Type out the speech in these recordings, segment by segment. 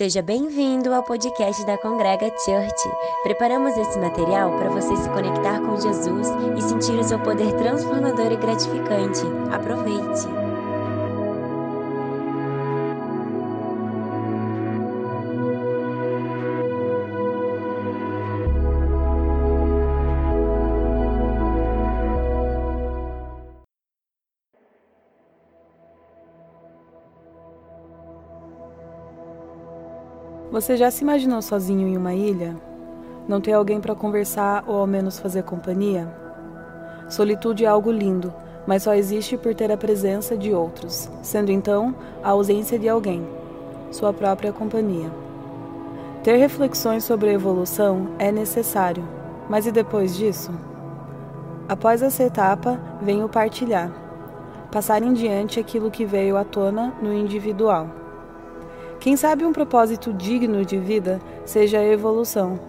Seja bem-vindo ao podcast da Congrega Church. Preparamos esse material para você se conectar com Jesus e sentir o seu poder transformador e gratificante. Aproveite! Você já se imaginou sozinho em uma ilha? Não ter alguém para conversar ou ao menos fazer companhia? Solitude é algo lindo, mas só existe por ter a presença de outros, sendo então a ausência de alguém, sua própria companhia. Ter reflexões sobre a evolução é necessário, mas e depois disso? Após essa etapa, vem o partilhar, passar em diante aquilo que veio à tona no individual. Quem sabe um propósito digno de vida seja a evolução,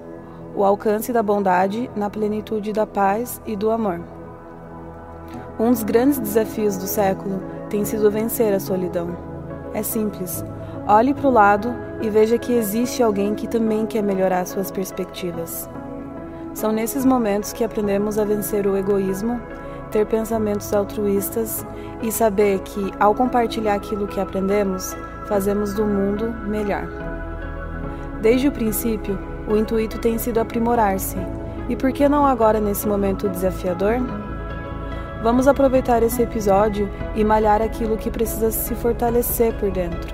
o alcance da bondade na plenitude da paz e do amor. Um dos grandes desafios do século tem sido vencer a solidão. É simples. Olhe para o lado e veja que existe alguém que também quer melhorar suas perspectivas. São nesses momentos que aprendemos a vencer o egoísmo, ter pensamentos altruístas e saber que, ao compartilhar aquilo que aprendemos, fazemos do mundo melhor. Desde o princípio, o intuito tem sido aprimorar-se. E por que não agora nesse momento desafiador? Vamos aproveitar esse episódio e malhar aquilo que precisa se fortalecer por dentro.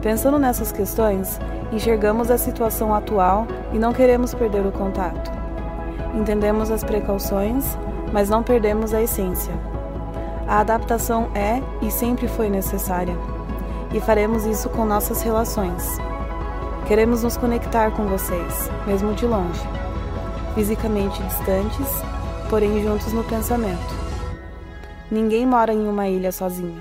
Pensando nessas questões, enxergamos a situação atual e não queremos perder o contato. Entendemos as precauções, mas não perdemos a essência. A adaptação é e sempre foi necessária e faremos isso com nossas relações. Queremos nos conectar com vocês, mesmo de longe, fisicamente distantes, porém juntos no pensamento. Ninguém mora em uma ilha sozinho.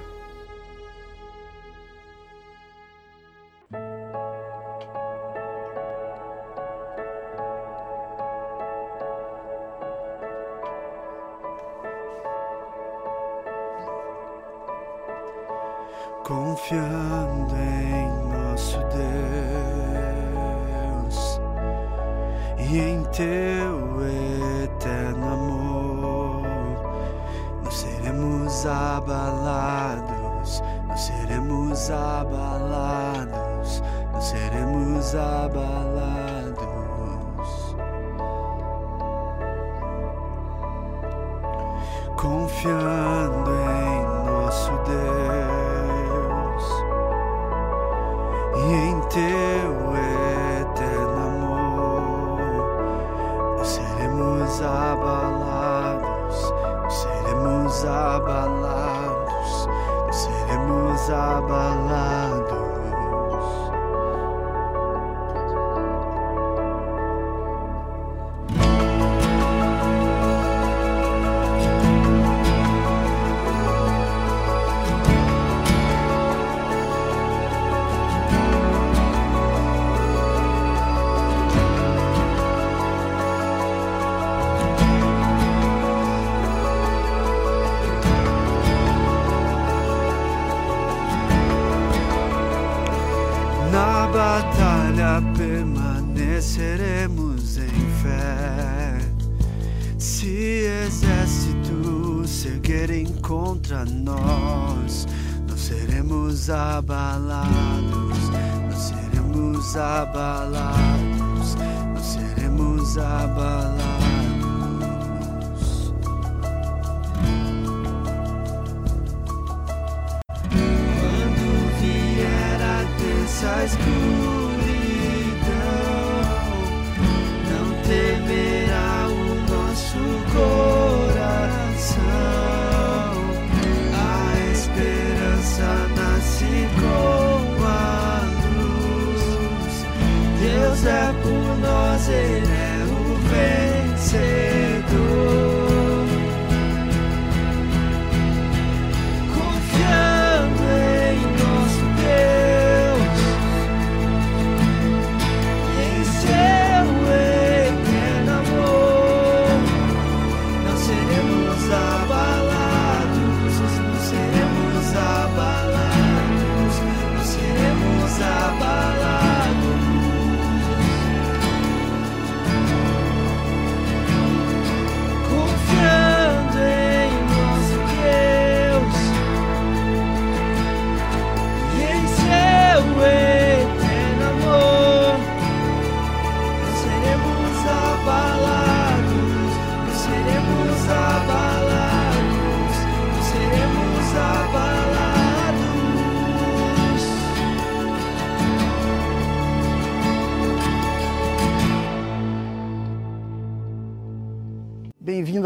E em teu eterno amor. Não seremos abalados, não seremos abalados, não seremos abalados. Confiando seremos abalados, não seremos abalados, não seremos abalados. Quando vier a densa escuridão,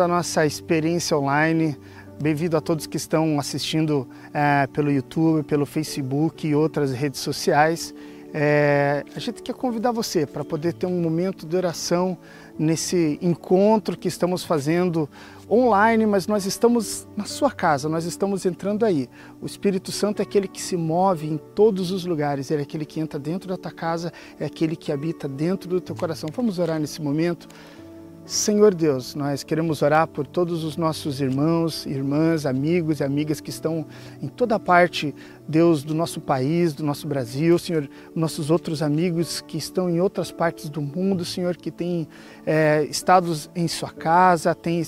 nossa experiência online. Bem-vindo a todos que estão assistindo é, pelo YouTube, pelo Facebook e outras redes sociais. É, a gente quer convidar você para poder ter um momento de oração nesse encontro que estamos fazendo online, mas nós estamos na sua casa, nós estamos entrando aí. O Espírito Santo é aquele que se move em todos os lugares, ele é aquele que entra dentro da tua casa, é aquele que habita dentro do teu coração. Vamos orar nesse momento. Senhor Deus, nós queremos orar por todos os nossos irmãos, irmãs, amigos e amigas que estão em toda parte, Deus, do nosso país, do nosso Brasil, Senhor, nossos outros amigos que estão em outras partes do mundo, Senhor, que têm é, estado em sua casa, têm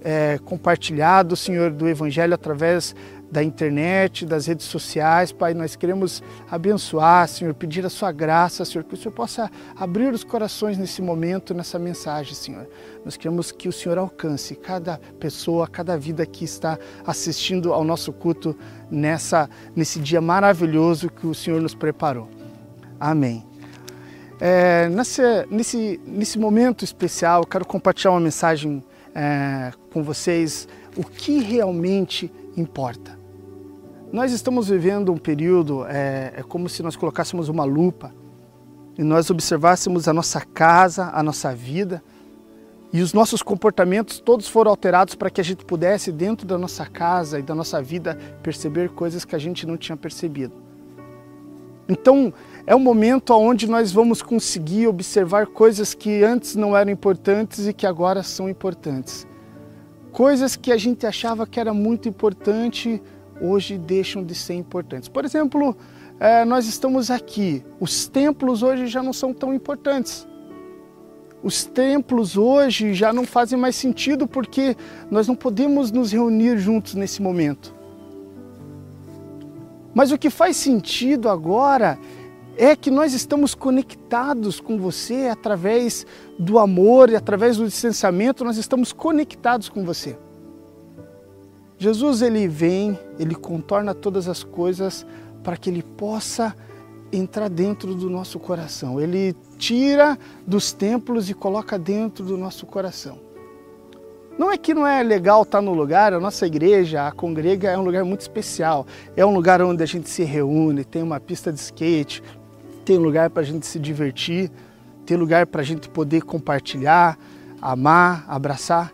é, compartilhado, Senhor, do Evangelho através da internet, das redes sociais, Pai, nós queremos abençoar, Senhor, pedir a Sua graça, Senhor, que o Senhor possa abrir os corações nesse momento, nessa mensagem, Senhor. Nós queremos que o Senhor alcance cada pessoa, cada vida que está assistindo ao nosso culto nessa, nesse dia maravilhoso que o Senhor nos preparou. Amém. É, nesse, nesse, nesse momento especial, eu quero compartilhar uma mensagem é, com vocês, o que realmente importa. Nós estamos vivendo um período, é, é como se nós colocássemos uma lupa e nós observássemos a nossa casa, a nossa vida e os nossos comportamentos todos foram alterados para que a gente pudesse, dentro da nossa casa e da nossa vida, perceber coisas que a gente não tinha percebido. Então, é um momento onde nós vamos conseguir observar coisas que antes não eram importantes e que agora são importantes. Coisas que a gente achava que era muito importante, hoje deixam de ser importantes. Por exemplo, é, nós estamos aqui, os templos hoje já não são tão importantes. Os templos hoje já não fazem mais sentido porque nós não podemos nos reunir juntos nesse momento. Mas o que faz sentido agora é que nós estamos conectados com você através do amor e através do distanciamento, nós estamos conectados com você. Jesus ele vem, ele contorna todas as coisas para que ele possa entrar dentro do nosso coração. Ele tira dos templos e coloca dentro do nosso coração. Não é que não é legal estar no lugar, a nossa igreja, a congrega é um lugar muito especial. É um lugar onde a gente se reúne, tem uma pista de skate, tem lugar para a gente se divertir, tem lugar para a gente poder compartilhar, amar, abraçar.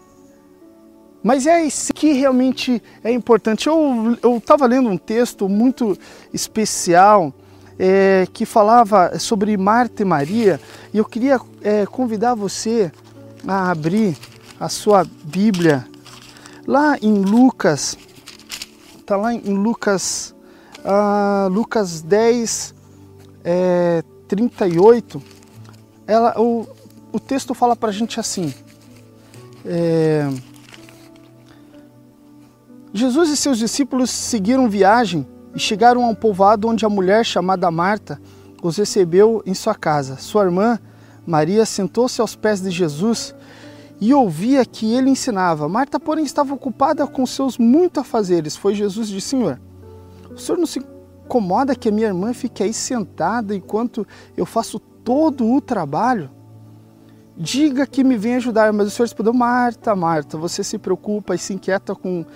Mas é isso que realmente é importante. Eu estava lendo um texto muito especial é, que falava sobre Marta e Maria e eu queria é, convidar você a abrir a sua Bíblia lá em Lucas, está lá em Lucas, uh, Lucas 10, é, 38, ela, o, o texto fala para a gente assim: é, Jesus e seus discípulos seguiram viagem e chegaram a um povoado onde a mulher chamada Marta os recebeu em sua casa. Sua irmã Maria sentou-se aos pés de Jesus e ouvia que ele ensinava. Marta, porém, estava ocupada com seus muitos afazeres. Foi Jesus disse: Senhor, o senhor não se incomoda que a minha irmã fique aí sentada enquanto eu faço todo o trabalho? Diga que me vem ajudar, mas o Senhor respondeu: Marta, Marta, você se preocupa e se inquieta com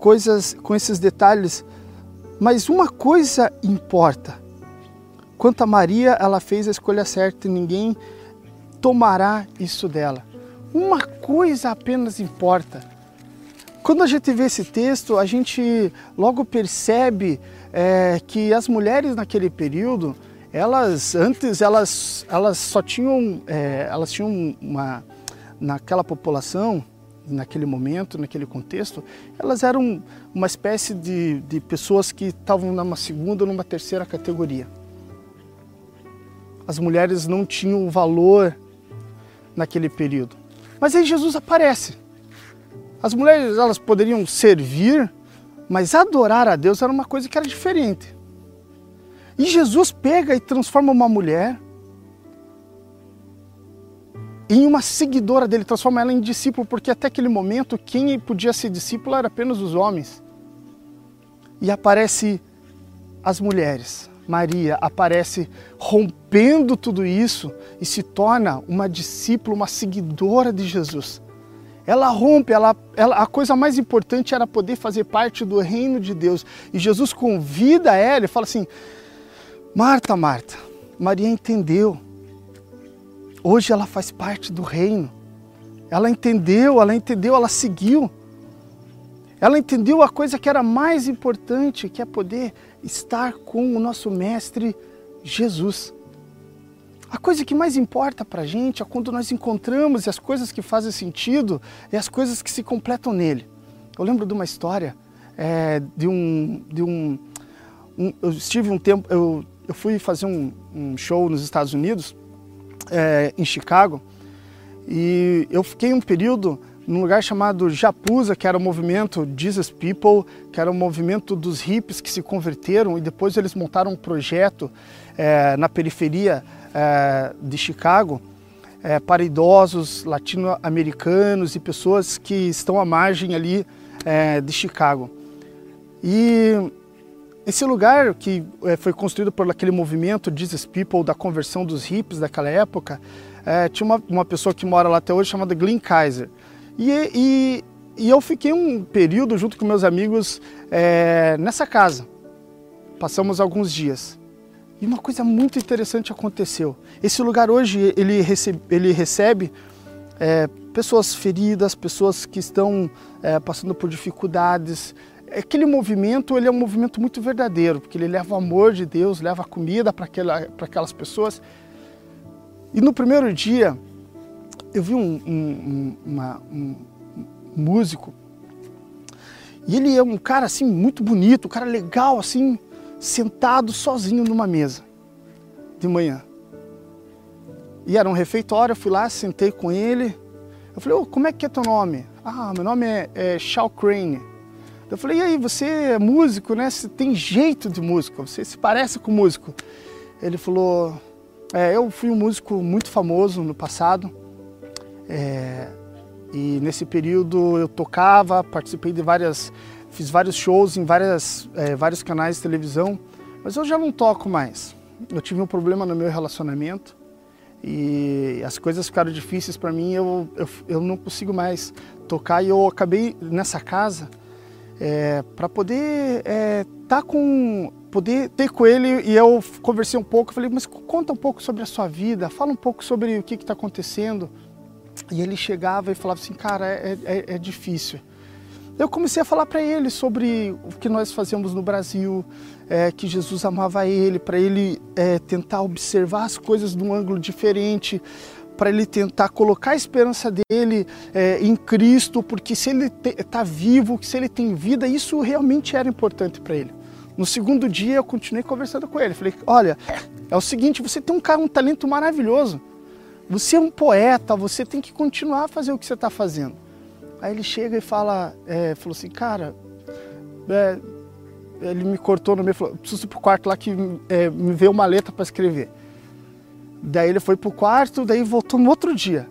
coisas, com esses detalhes, mas uma coisa importa. Quanto a Maria, ela fez a escolha certa e ninguém tomará isso dela. Uma coisa apenas importa. Quando a gente vê esse texto, a gente logo percebe é, que as mulheres naquele período, elas antes elas, elas só tinham, é, elas tinham uma naquela população, naquele momento, naquele contexto, elas eram uma espécie de, de pessoas que estavam numa segunda ou numa terceira categoria. As mulheres não tinham valor naquele período. Mas aí Jesus aparece. As mulheres elas poderiam servir, mas adorar a Deus era uma coisa que era diferente. E Jesus pega e transforma uma mulher em uma seguidora dele, transforma ela em discípulo, porque até aquele momento quem podia ser discípulo era apenas os homens. E aparece as mulheres. Maria aparece rompendo tudo isso e se torna uma discípula, uma seguidora de Jesus. Ela rompe, ela, ela, a coisa mais importante era poder fazer parte do reino de Deus. E Jesus convida ela e fala assim: Marta, Marta, Maria entendeu. Hoje ela faz parte do reino. Ela entendeu, ela entendeu, ela seguiu. Ela entendeu a coisa que era mais importante, que é poder estar com o nosso Mestre Jesus. A coisa que mais importa para a gente é quando nós encontramos as coisas que fazem sentido e as coisas que se completam nele. Eu lembro de uma história é, de um, de um, um, eu estive um tempo, eu, eu fui fazer um, um show nos Estados Unidos, é, em Chicago, e eu fiquei um período num lugar chamado Japuza, que era o movimento Jesus People, que era o movimento dos hippies que se converteram e depois eles montaram um projeto é, na periferia é, de Chicago é, para idosos latino-americanos e pessoas que estão à margem ali é, de Chicago. E esse lugar que é, foi construído por aquele movimento Jesus People da conversão dos hippies daquela época, é, tinha uma, uma pessoa que mora lá até hoje chamada Glenn Kaiser. E, e, e eu fiquei um período junto com meus amigos é, nessa casa. Passamos alguns dias. E uma coisa muito interessante aconteceu. Esse lugar hoje ele recebe, ele recebe é, pessoas feridas, pessoas que estão passando por dificuldades. Aquele movimento ele é um movimento muito verdadeiro, porque ele leva o amor de Deus, leva comida para aquela, aquelas pessoas. E no primeiro dia eu vi um, um, uma, um músico e ele é um cara assim muito bonito, um cara legal assim, sentado sozinho numa mesa de manhã. E era um refeitório, eu fui lá, sentei com ele. Eu falei, oh, como é que é teu nome? Ah, meu nome é, é Crane. Eu falei, e aí, você é músico, né? Você tem jeito de músico, você se parece com músico. Ele falou, é, eu fui um músico muito famoso no passado. É, e nesse período eu tocava, participei de várias fiz vários shows em várias, é, vários canais de televisão, mas eu já não toco mais. Eu tive um problema no meu relacionamento e as coisas ficaram difíceis para mim, eu, eu, eu, não consigo mais tocar e eu acabei nessa casa é, para poder é, tá com poder ter com ele e eu conversei um pouco, falei, mas conta um pouco sobre a sua vida, fala um pouco sobre o que está acontecendo. E ele chegava e falava assim, cara, é, é, é difícil eu comecei a falar para ele sobre o que nós fazíamos no Brasil, é, que Jesus amava ele, para ele é, tentar observar as coisas de um ângulo diferente, para ele tentar colocar a esperança dele é, em Cristo, porque se ele está vivo, se ele tem vida, isso realmente era importante para ele. No segundo dia eu continuei conversando com ele. Falei, olha, é o seguinte, você tem um, cara, um talento maravilhoso. Você é um poeta, você tem que continuar a fazer o que você está fazendo. Aí ele chega e fala, é, falou assim, cara, é, ele me cortou no meio, falou, preciso ir pro quarto lá que é, me veio uma letra para escrever. Daí ele foi pro quarto, daí voltou no outro dia.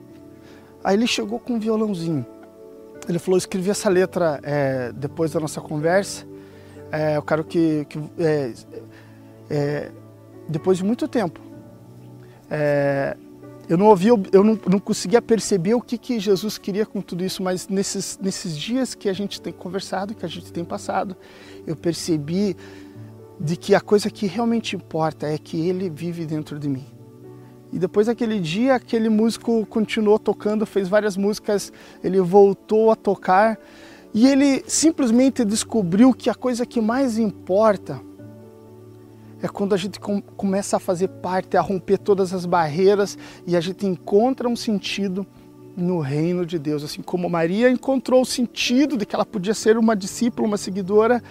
Aí ele chegou com um violãozinho. Ele falou, escrevi essa letra é, depois da nossa conversa. É, eu quero que, que é, é, depois de muito tempo, é, eu não ouvia, eu não, não, conseguia perceber o que, que Jesus queria com tudo isso, mas nesses, nesses dias que a gente tem conversado, que a gente tem passado, eu percebi de que a coisa que realmente importa é que Ele vive dentro de mim. E depois daquele dia, aquele músico continuou tocando, fez várias músicas, ele voltou a tocar e ele simplesmente descobriu que a coisa que mais importa é quando a gente com, começa a fazer parte, a romper todas as barreiras e a gente encontra um sentido no reino de Deus. Assim como Maria encontrou o sentido de que ela podia ser uma discípula, uma seguidora,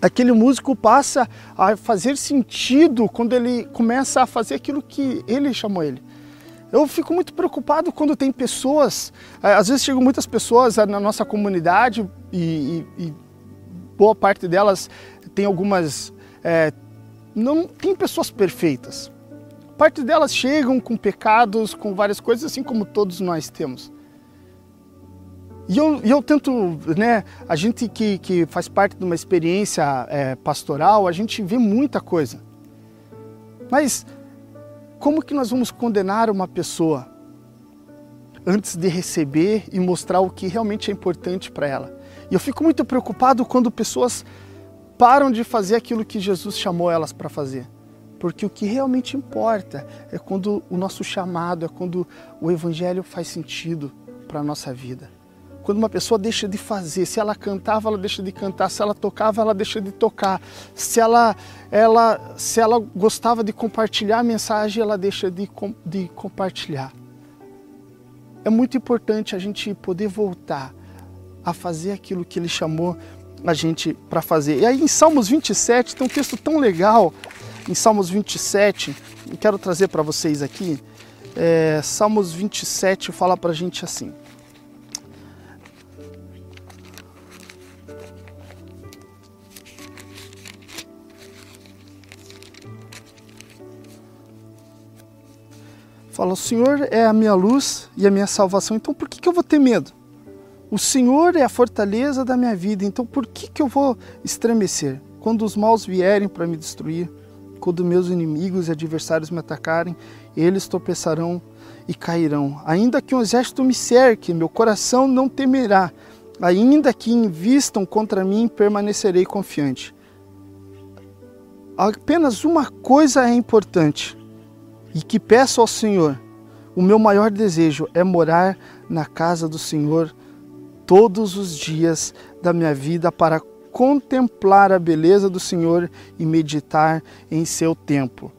aquele músico passa a fazer sentido quando ele começa a fazer aquilo que ele chamou ele. Eu fico muito preocupado quando tem pessoas, eh, às vezes chegam muitas pessoas na nossa comunidade e, e, e boa parte delas tem algumas é, não tem pessoas perfeitas. Parte delas chegam com pecados, com várias coisas, assim como todos nós temos. E eu, eu tento, né, a gente que, que faz parte de uma experiência é, pastoral, a gente vê muita coisa. Mas como que nós vamos condenar uma pessoa? antes de receber e mostrar o que realmente é importante para ela. E eu fico muito preocupado quando pessoas param de fazer aquilo que Jesus chamou elas para fazer. Porque o que realmente importa é quando o nosso chamado, é quando o evangelho faz sentido para a nossa vida. Quando uma pessoa deixa de fazer, se ela cantava, ela deixa de cantar, se ela tocava, ela deixa de tocar, se ela, ela, se ela gostava de compartilhar a mensagem, ela deixa de, de compartilhar. É muito importante a gente poder voltar a fazer aquilo que ele chamou a gente para fazer. E aí em Salmos 27 tem um texto tão legal, em Salmos 27, eu quero trazer para vocês aqui. É, Salmos 27 fala para a gente assim. Fala, o Senhor é a minha luz e a minha salvação, então por que, que eu vou ter medo? O Senhor é a fortaleza da minha vida, então por que, que eu vou estremecer? Quando os maus vierem para me destruir, quando meus inimigos e adversários me atacarem, eles tropeçarão e cairão. Ainda que um exército me cerque, meu coração não temerá. Ainda que invistam contra mim, permanecerei confiante. Apenas uma coisa é importante e que peço ao Senhor. O meu maior desejo é morar na casa do Senhor todos os dias da minha vida para contemplar a beleza do Senhor e meditar em seu templo.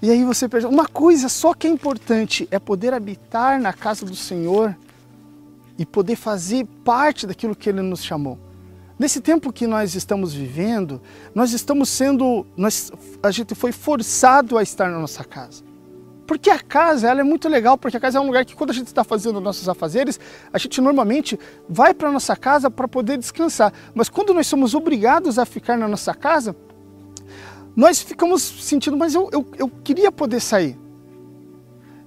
E aí você percebe, uma coisa só que é importante é poder habitar na casa do Senhor e poder fazer parte daquilo que Ele nos chamou. Nesse tempo que nós estamos vivendo, nós estamos sendo, nós, a gente foi forçado a estar na nossa casa. Porque a casa ela é muito legal, porque a casa é um lugar que quando a gente está fazendo nossos afazeres, a gente normalmente vai para nossa casa para poder descansar. Mas quando nós somos obrigados a ficar na nossa casa, nós ficamos sentindo, mas eu, eu, eu queria poder sair.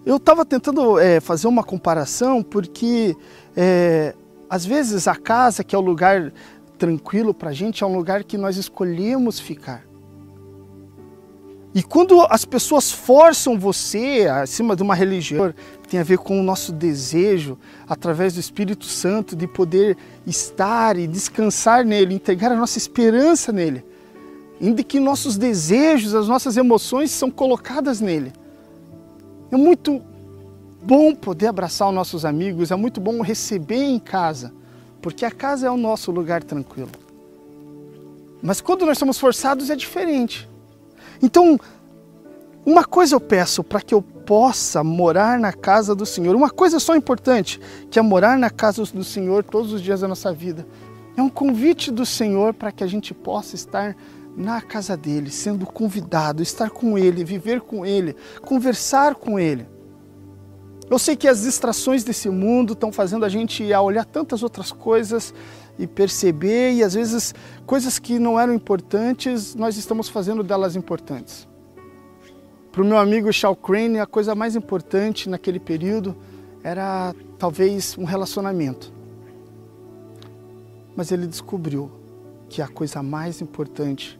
Eu estava tentando é, fazer uma comparação, porque é, às vezes a casa, que é o lugar tranquilo para a gente, é um lugar que nós escolhemos ficar. E quando as pessoas forçam você acima de uma religião, tem a ver com o nosso desejo, através do Espírito Santo, de poder estar e descansar nele, entregar a nossa esperança nele, em que nossos desejos, as nossas emoções são colocadas nele. É muito bom poder abraçar os nossos amigos, é muito bom receber em casa, porque a casa é o nosso lugar tranquilo. Mas quando nós somos forçados é diferente. Então, uma coisa eu peço para que eu possa morar na casa do Senhor. Uma coisa só importante, que é morar na casa do Senhor todos os dias da nossa vida. É um convite do Senhor para que a gente possa estar na casa dele, sendo convidado, estar com ele, viver com ele, conversar com ele. Eu sei que as distrações desse mundo estão fazendo a gente a olhar tantas outras coisas e perceber, e às vezes coisas que não eram importantes, nós estamos fazendo delas importantes. Para o meu amigo Shaw Crane, a coisa mais importante naquele período era talvez um relacionamento. Mas ele descobriu que a coisa mais importante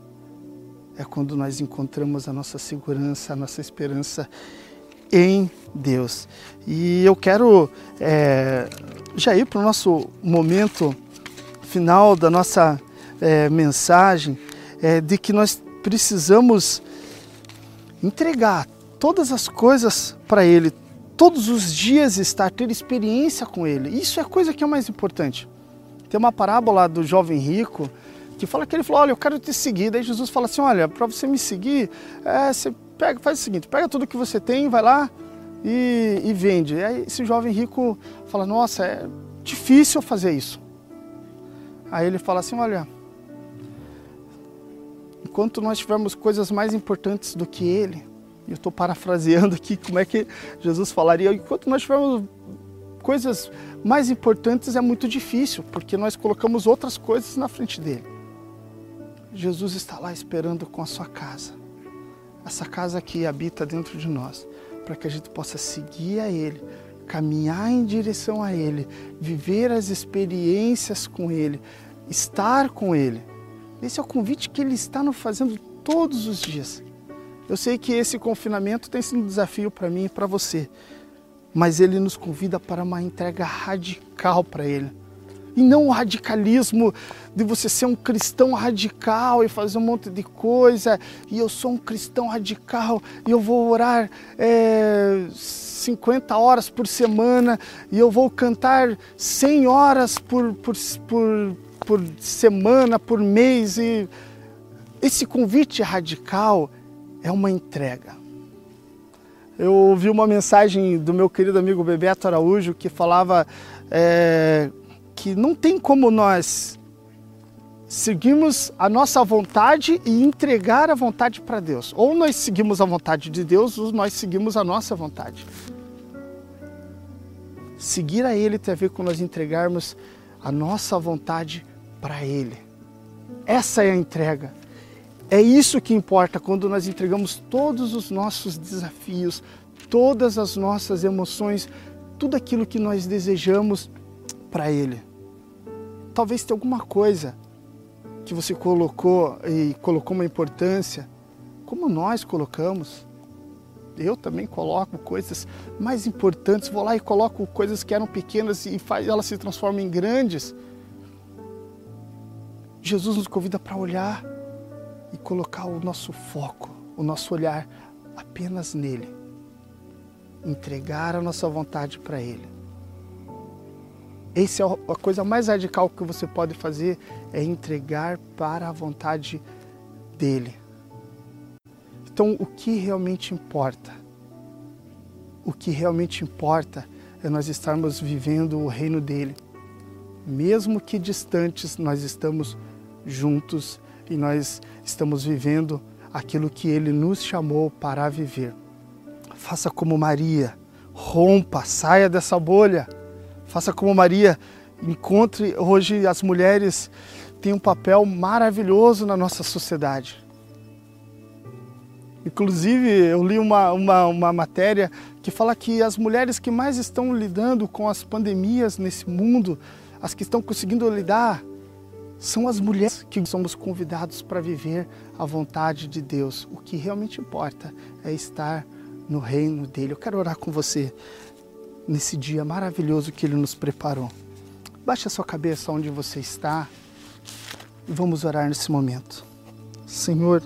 é quando nós encontramos a nossa segurança, a nossa esperança em Deus. E eu quero é, já ir para o nosso momento final da nossa é, mensagem é, de que nós precisamos entregar todas as coisas para Ele, todos os dias estar, ter experiência com Ele. Isso é a coisa que é mais importante. Tem uma parábola do jovem rico que fala que ele falou: Olha, eu quero te seguir. Daí Jesus fala assim: Olha, para você me seguir, é, você pega, faz o seguinte: pega tudo que você tem, vai lá e, e vende. E aí esse jovem rico fala: Nossa, é difícil fazer isso. Aí ele fala assim: olha, enquanto nós tivermos coisas mais importantes do que ele, eu estou parafraseando aqui como é que Jesus falaria, enquanto nós tivermos coisas mais importantes é muito difícil, porque nós colocamos outras coisas na frente dele. Jesus está lá esperando com a sua casa, essa casa que habita dentro de nós, para que a gente possa seguir a Ele, caminhar em direção a Ele, viver as experiências com Ele, estar com Ele. Esse é o convite que Ele está nos fazendo todos os dias. Eu sei que esse confinamento tem sido um desafio para mim e para você, mas ele nos convida para uma entrega radical para ele. E não o radicalismo de você ser um cristão radical e fazer um monte de coisa, e eu sou um cristão radical e eu vou orar é, 50 horas por semana e eu vou cantar 100 horas por, por, por, por semana, por mês. E esse convite radical é uma entrega. Eu ouvi uma mensagem do meu querido amigo Bebeto Araújo que falava é, que não tem como nós seguirmos a nossa vontade e entregar a vontade para Deus. Ou nós seguimos a vontade de Deus, ou nós seguimos a nossa vontade. Seguir a Ele tem a ver com nós entregarmos a nossa vontade para Ele. Essa é a entrega. É isso que importa quando nós entregamos todos os nossos desafios, todas as nossas emoções, tudo aquilo que nós desejamos para Ele. Talvez tenha alguma coisa que você colocou e colocou uma importância, como nós colocamos. Eu também coloco coisas mais importantes, vou lá e coloco coisas que eram pequenas e faz, elas se transformam em grandes. Jesus nos convida para olhar e colocar o nosso foco, o nosso olhar apenas nele. Entregar a nossa vontade para ele. Essa é a coisa mais radical que você pode fazer é entregar para a vontade dele. Então, o que realmente importa? O que realmente importa é nós estarmos vivendo o reino dele. Mesmo que distantes, nós estamos juntos e nós estamos vivendo aquilo que ele nos chamou para viver. Faça como Maria, rompa, saia dessa bolha. Faça como Maria, encontre hoje as mulheres têm um papel maravilhoso na nossa sociedade. Inclusive, eu li uma, uma, uma matéria que fala que as mulheres que mais estão lidando com as pandemias nesse mundo, as que estão conseguindo lidar, são as mulheres que somos convidados para viver a vontade de Deus. O que realmente importa é estar no reino dele. Eu quero orar com você nesse dia maravilhoso que ele nos preparou. Baixe a sua cabeça onde você está e vamos orar nesse momento. Senhor,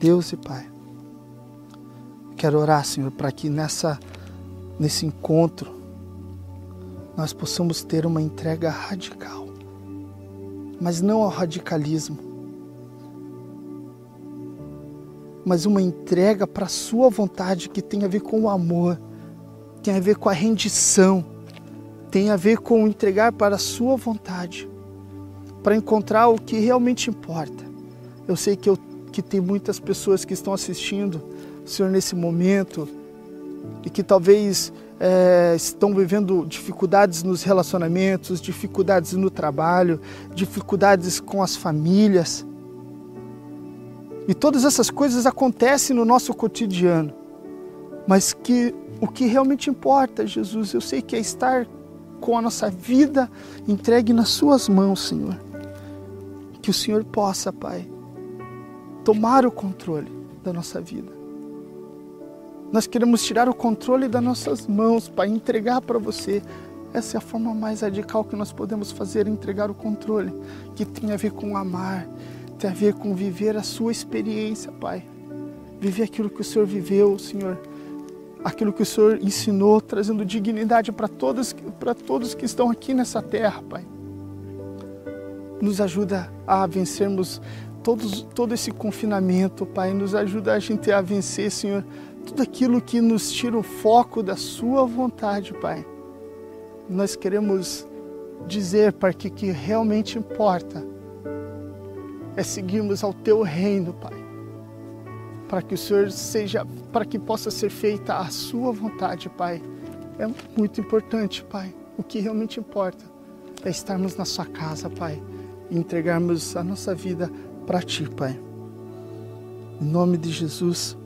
Deus e Pai, quero orar, Senhor, para que nessa nesse encontro nós possamos ter uma entrega radical mas não ao radicalismo, mas uma entrega para a sua vontade que tem a ver com o amor, tem a ver com a rendição, tem a ver com entregar para a sua vontade, para encontrar o que realmente importa. Eu sei que, eu, que tem muitas pessoas que estão assistindo, Senhor, nesse momento, e que talvez é, estão vivendo dificuldades nos relacionamentos, dificuldades no trabalho, dificuldades com as famílias. E todas essas coisas acontecem no nosso cotidiano. Mas que o que realmente importa, Jesus, eu sei que é estar com a nossa vida entregue nas Suas mãos, Senhor. Que o Senhor possa, Pai, tomar o controle da nossa vida nós queremos tirar o controle das nossas mãos para entregar para você. Essa é a forma mais radical que nós podemos fazer, entregar o controle, que tem a ver com amar, tem a ver com viver a sua experiência, Pai. Viver aquilo que o Senhor viveu, Senhor. Aquilo que o Senhor ensinou, trazendo dignidade para todos, para todos que estão aqui nessa terra, Pai. Nos ajuda a vencermos todos, todo esse confinamento, Pai. Nos ajuda a gente a vencer, Senhor, tudo aquilo que nos tira o foco da Sua vontade, Pai. Nós queremos dizer, Pai, que o que realmente importa é seguirmos ao Teu reino, Pai. Para que o Senhor seja, para que possa ser feita a Sua vontade, Pai. É muito importante, Pai. O que realmente importa é estarmos na Sua casa, Pai, e entregarmos a nossa vida para Ti, Pai. Em nome de Jesus.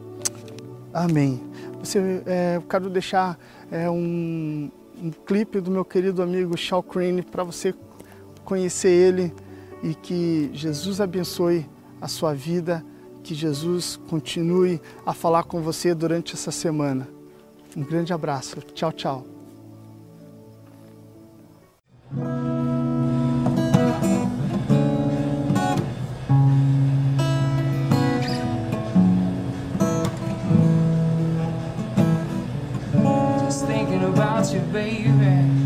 Amém. Você, é, eu quero deixar é, um, um clipe do meu querido amigo Shaw Crane para você conhecer ele e que Jesus abençoe a sua vida, que Jesus continue a falar com você durante essa semana. Um grande abraço. Tchau, tchau. Baby.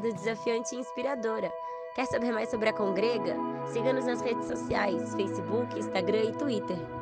Desafiante e inspiradora. Quer saber mais sobre a Congrega? Siga-nos nas redes sociais, Facebook, Instagram e Twitter.